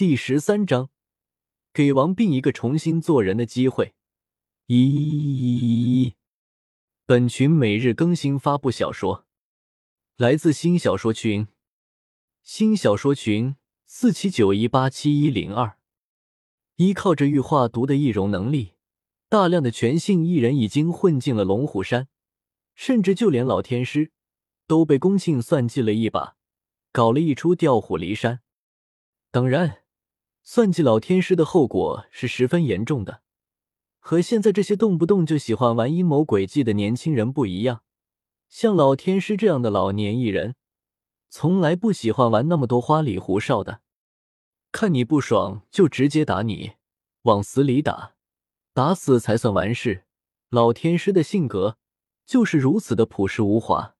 第十三章，给王斌一个重新做人的机会。一，本群每日更新发布小说，来自新小说群，新小说群四七九一八七一零二。依靠着玉化毒的易容能力，大量的全性艺人已经混进了龙虎山，甚至就连老天师都被龚庆算计了一把，搞了一出调虎离山。当然。算计老天师的后果是十分严重的，和现在这些动不动就喜欢玩阴谋诡计的年轻人不一样。像老天师这样的老年艺人，从来不喜欢玩那么多花里胡哨的。看你不爽就直接打你，往死里打，打死才算完事。老天师的性格就是如此的朴实无华。